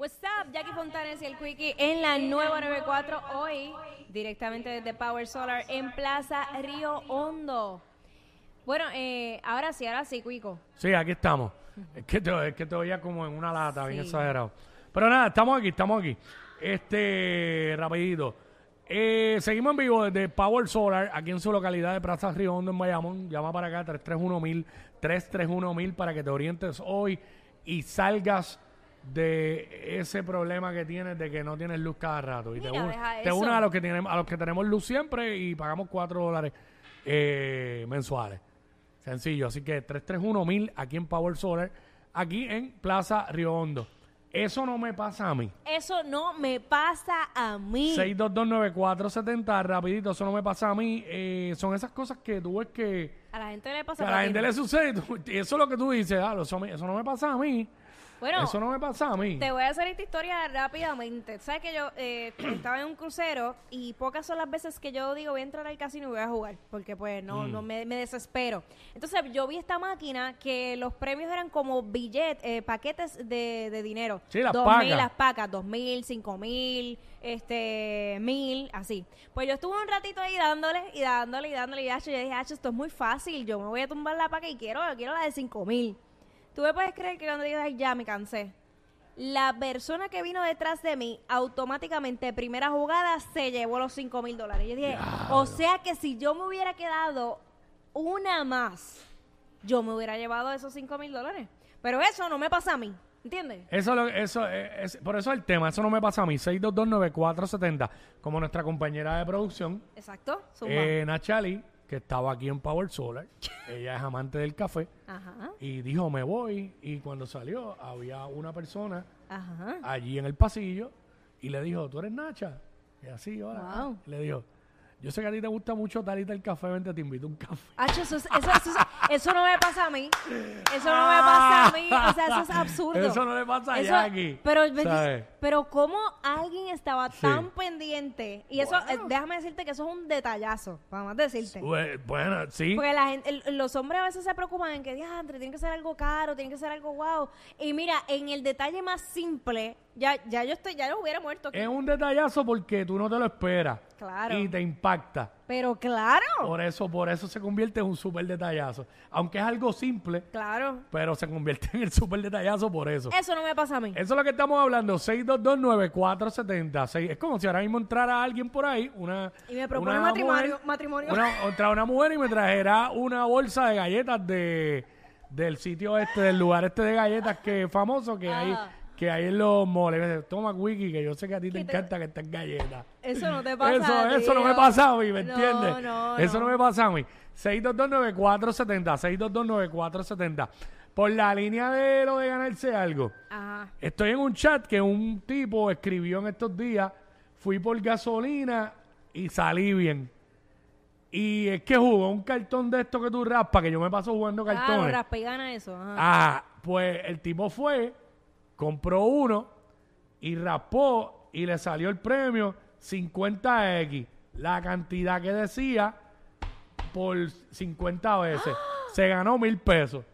What's up, Jackie Fontanes y el Quickie en la nueva 94 hoy, directamente desde Power Solar en Plaza Río Hondo. Bueno, eh, ahora sí, ahora sí, Cuico. Sí, aquí estamos. Es que te, es que te oía como en una lata, bien Sí. exagerado. Pero nada, estamos aquí, estamos aquí. Este, rapidito. Eh, seguimos en vivo desde Power Solar, aquí en su localidad de Plaza Río Hondo, en Bayamón. Llama para acá, 331-1000, 331-1000 para que te orientes hoy y salgas de ese problema que tienes de que no tienes luz cada rato. Y te, Mira, deja eso. unes a los que tenemos, a los que tenemos luz siempre y pagamos 4 dólares eh, mensuales. Sencillo, así que 331-1000 aquí en Power Solar, aquí en Plaza Río Hondo. Eso no me pasa a mí. Eso no me pasa a mí. 6229470, rapidito, eso no me pasa a mí. Eh, son esas cosas que tú ves que, A la gente le pasa a a la gente le sucede. tú- eso es lo que tú dices, ah, eso, eso no me pasa a mí. Bueno, eso no me pasa a mí. Te voy a hacer esta historia rápidamente. Sabes que yo eh, estaba en un crucero y pocas son las veces que yo digo voy a entrar al casino y voy a jugar, porque pues no, Mm. no me, me desespero. Entonces yo vi esta máquina que los premios eran como billetes, eh, paquetes de, de dinero. Sí, las Dos pacas. mil, las pacas, dos mil, cinco mil, este, mil, así. Pues yo estuve un ratito ahí dándole y dándole y dándole y yo dije, esto es muy fácil, yo me voy a tumbar la paca y quiero, quiero la de cinco mil. Tú me puedes creer que cuando digo, ay, ya me cansé. La persona que vino detrás de mí, automáticamente, primera jugada, se llevó los 5 mil dólares. Yo dije, o sea que si yo me hubiera quedado una más, yo me hubiera llevado esos 5 mil dólares. Pero eso no me pasa a mí, ¿entiendes? Eso, lo- eso eh, es, por eso el tema, eso no me pasa a mí. 6229470, como nuestra compañera de producción, Exacto. Eh, Nachali, que estaba aquí en Power Solar. Ella es amante del café. Ajá, Y dijo, me voy. Y cuando salió, había una persona ajá. allí en el pasillo y le dijo, ¿tú eres Nacha? Y así, hola. Wow. Y le dijo, yo sé que a ti te gusta mucho Talita el café, vente, te invito a un café. Hacho, eso, es- eso, eso, eso no me pasa a mí. Eso no me pasa a mí. O sea, eso es absurdo. Eso no le pasa a Eso- Jackie. Pero, ¿sabes? pero cómo alguien estaba Sí. tan pendiente. Y eso, eh, déjame decirte que eso es un detallazo. Para más decirte. Bue- Bueno, sí. Porque la gente, el- los hombres a veces se preocupan en que, diantre, tiene que ser algo caro, tiene que ser algo guau. Y mira, en el detalle más simple, ya, ya yo estoy, ya yo hubiera muerto. aquí. Es un detallazo porque tú no te lo esperas. Claro. Y te impacta. Pero claro, Por eso, por eso se convierte en un súper detallazo. Aunque es algo simple, claro. pero se convierte en el súper detallazo por eso. Eso no me pasa a mí. Eso es lo que estamos hablando, 6229470. Seis- Es como si ahora mismo entrara alguien por ahí, una... Y me propone una matrimonio- mujer- matrimonio. Una, entrara una mujer y me trajera una bolsa de galletas de del sitio este, del lugar este de galletas que es famoso que hay Ajá. Que los moles. Y me dice, Toma, Wiki, que yo sé que a ti te encanta que estén galletas. Eso no te pasa Eso, a ti, eso no me pasa a mí, ¿me No, entiendes? no, eso no. no. me pasa a mí. 6229470, 6229470. Por la línea de lo de ganarse algo. Ajá. Estoy en un chat que un tipo escribió en estos días, fui por gasolina y salí bien. Y es que jugó un cartón de esto que tú raspas, que yo me paso jugando Claro, cartones. raspa y gana eso. Ajá. Ah, pues el tipo fue, compró uno y raspó y le salió el premio 50X. La cantidad que decía por 50 veces. Se ganó mil pesos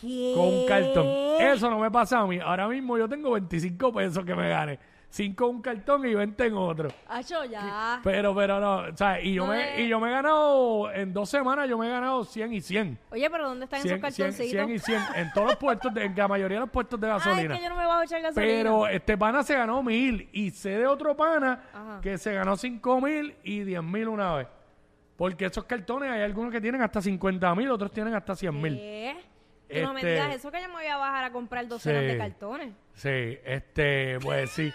¿Qué? con un cartón. Eso no me pasa a mí. Ahora mismo yo tengo 25 pesos que me gane. 5 en un cartón y 20 en otro. Hacho, ya. Pero, pero no, o sea, y yo, No me, es- y yo me he ganado, en dos semanas yo me he ganado 100 y 100. Oye, pero ¿dónde están 100, esos 100, cartoncitos? 100 y 100 en todos los puestos, de, en la mayoría de los puestos de Ay, gasolina. es que yo no me bajo a echar gasolina. Pero este pana se ganó mil y sé de otro pana Ajá. que se ganó cinco mil y diez mil una vez. Porque esos cartones hay algunos que tienen hasta 50 mil, otros tienen hasta 100 mil. ¿Qué? Tú no me Este- digas eso que yo me voy a bajar a comprar docenas Sí. de cartones. Sí, este, pues sí.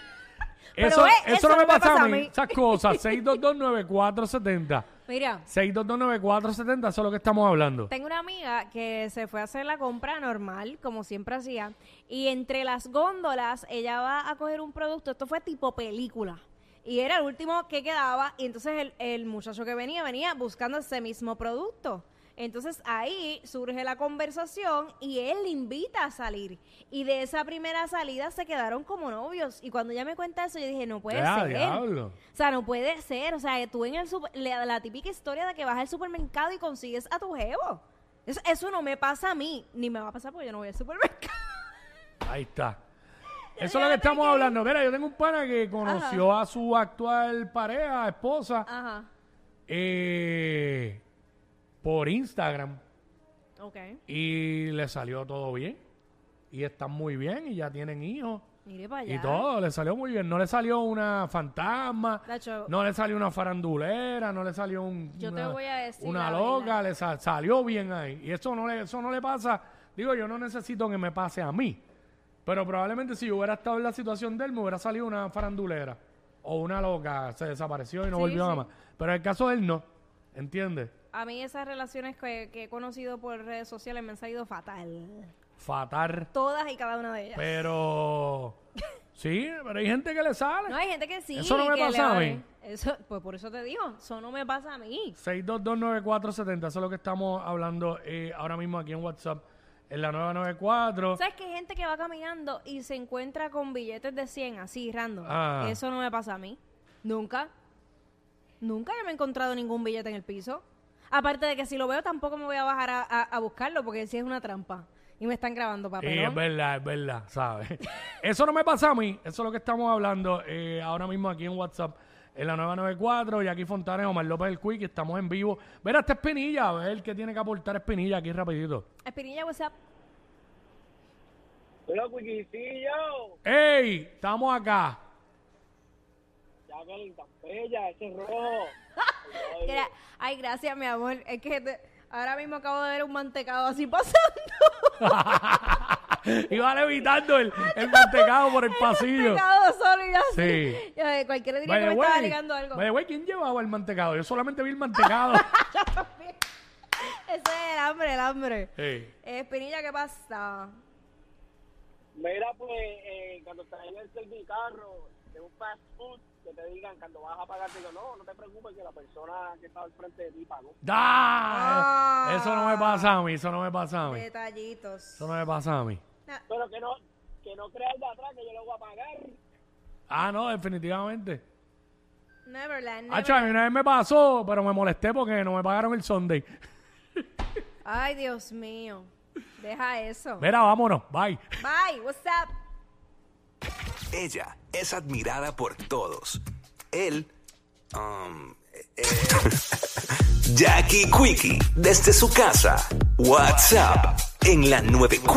Eso, ve, eso, no me pasa, a mí. mí. Esas cosas, 6229470. Mira, 6229470, eso es lo que estamos hablando. tengo una amiga que se fue a hacer la compra normal, como siempre hacía, y entre las góndolas ella va a coger un producto, esto fue tipo película, y era el último que quedaba, y entonces el, el muchacho que venía, venía buscando ese mismo producto. Entonces ahí surge la conversación y él le invita a salir. Y de esa primera salida se quedaron como novios. Y cuando ella me cuenta eso, yo dije, no puede ser. diablo. O sea, no puede ser. O sea, tú en el super- la, la típica historia de que vas al supermercado y consigues a tu jevo. Eso, eso no me pasa a mí. Ni me va a pasar porque yo no voy al supermercado. Ahí está. Eso es lo que estamos hablando. Mira, yo tengo un pana que conoció a su actual pareja, esposa, Ajá. eh, por Instagram Ok. y le salió todo bien. Y están muy bien y ya tienen hijos. Mire para allá. Y todo, le salió muy bien. No le salió una fantasma, Nacho, no le salió una farandulera, no le salió un, Yo te una, voy a decir una loca, verdad. le sa- salió bien ahí. Y eso no, le, eso no le pasa. Digo, yo no necesito que me pase a mí. Pero probablemente si yo hubiera estado en la situación de él, me hubiera salido una farandulera. O una loca, se desapareció y no Sí, volvió sí. más. Pero en el caso de él, no. ¿Entiendes? A mí esas relaciones que, que he conocido por redes sociales me han salido fatal. Fatal. Todas y cada una de ellas. Pero. Sí, pero hay gente que le sale. No, hay gente que sí. Eso no me pasa a mí. Eso, pues por eso te digo, eso no me pasa a mí. 6229470, eso es lo que estamos hablando eh, ahora mismo aquí en WhatsApp, en la 994. ¿Sabes que hay gente que va caminando y se encuentra con billetes de 100 así, random? Ah. Eso no me pasa a mí. Nunca. Nunca yo me he encontrado ningún billete en el piso. Aparte de que si lo veo tampoco me voy a bajar a, a- a buscarlo porque si es una trampa. Y me están grabando Sí, papel. es verdad, es verdad, ¿sabes? Eso no me pasa a mí, eso es lo que estamos hablando eh, ahora mismo aquí en WhatsApp, en la 994, y aquí Fontanes, Omar López del Quick, estamos en vivo. Ver hasta Espinilla, a ver qué tiene que aportar Espinilla aquí rapidito. Espinilla, WhatsApp. Hola, Quiquicillo. ¡Ey! Estamos acá. Tan bella, ese rojo. Gra- Ay, gracias, mi amor. Es que te- ahora mismo acabo de ver un mantecado así pasando. Iba levitando el, el mantecado por el pasillo. mantecado solo y así. Sí. Ya, eh, Cualquiera diría que me estaba ligando algo. by the way, ¿quién llevaba el mantecado? Yo solamente vi el mantecado. Ese es el hambre, el hambre. Sí. Eh, Espinilla, ¿qué pasa? Mira, pues, eh, cuando en el servicarro de un fast food, que te digan cuando vas a pagar, te digo, no, no te preocupes que la persona que está al frente de ti pagó. ¡Ah! Ah. Eso no me pasa a mí, eso no me pasa a mí. Detallitos. Eso no me pasa a mí. Pero que no, que no creas de atrás que yo lo voy a pagar. Ah, no, definitivamente. Neverland. Hacho, a mí Neverland. una vez me pasó, pero me molesté porque no me pagaron el Sunday. Ay, Dios mío. Deja eso. Mira, vámonos, bye. Bye, what's up? Ella es admirada por todos. Él, um, eh, Jackie Quickie, desde su casa. WhatsApp en la 94.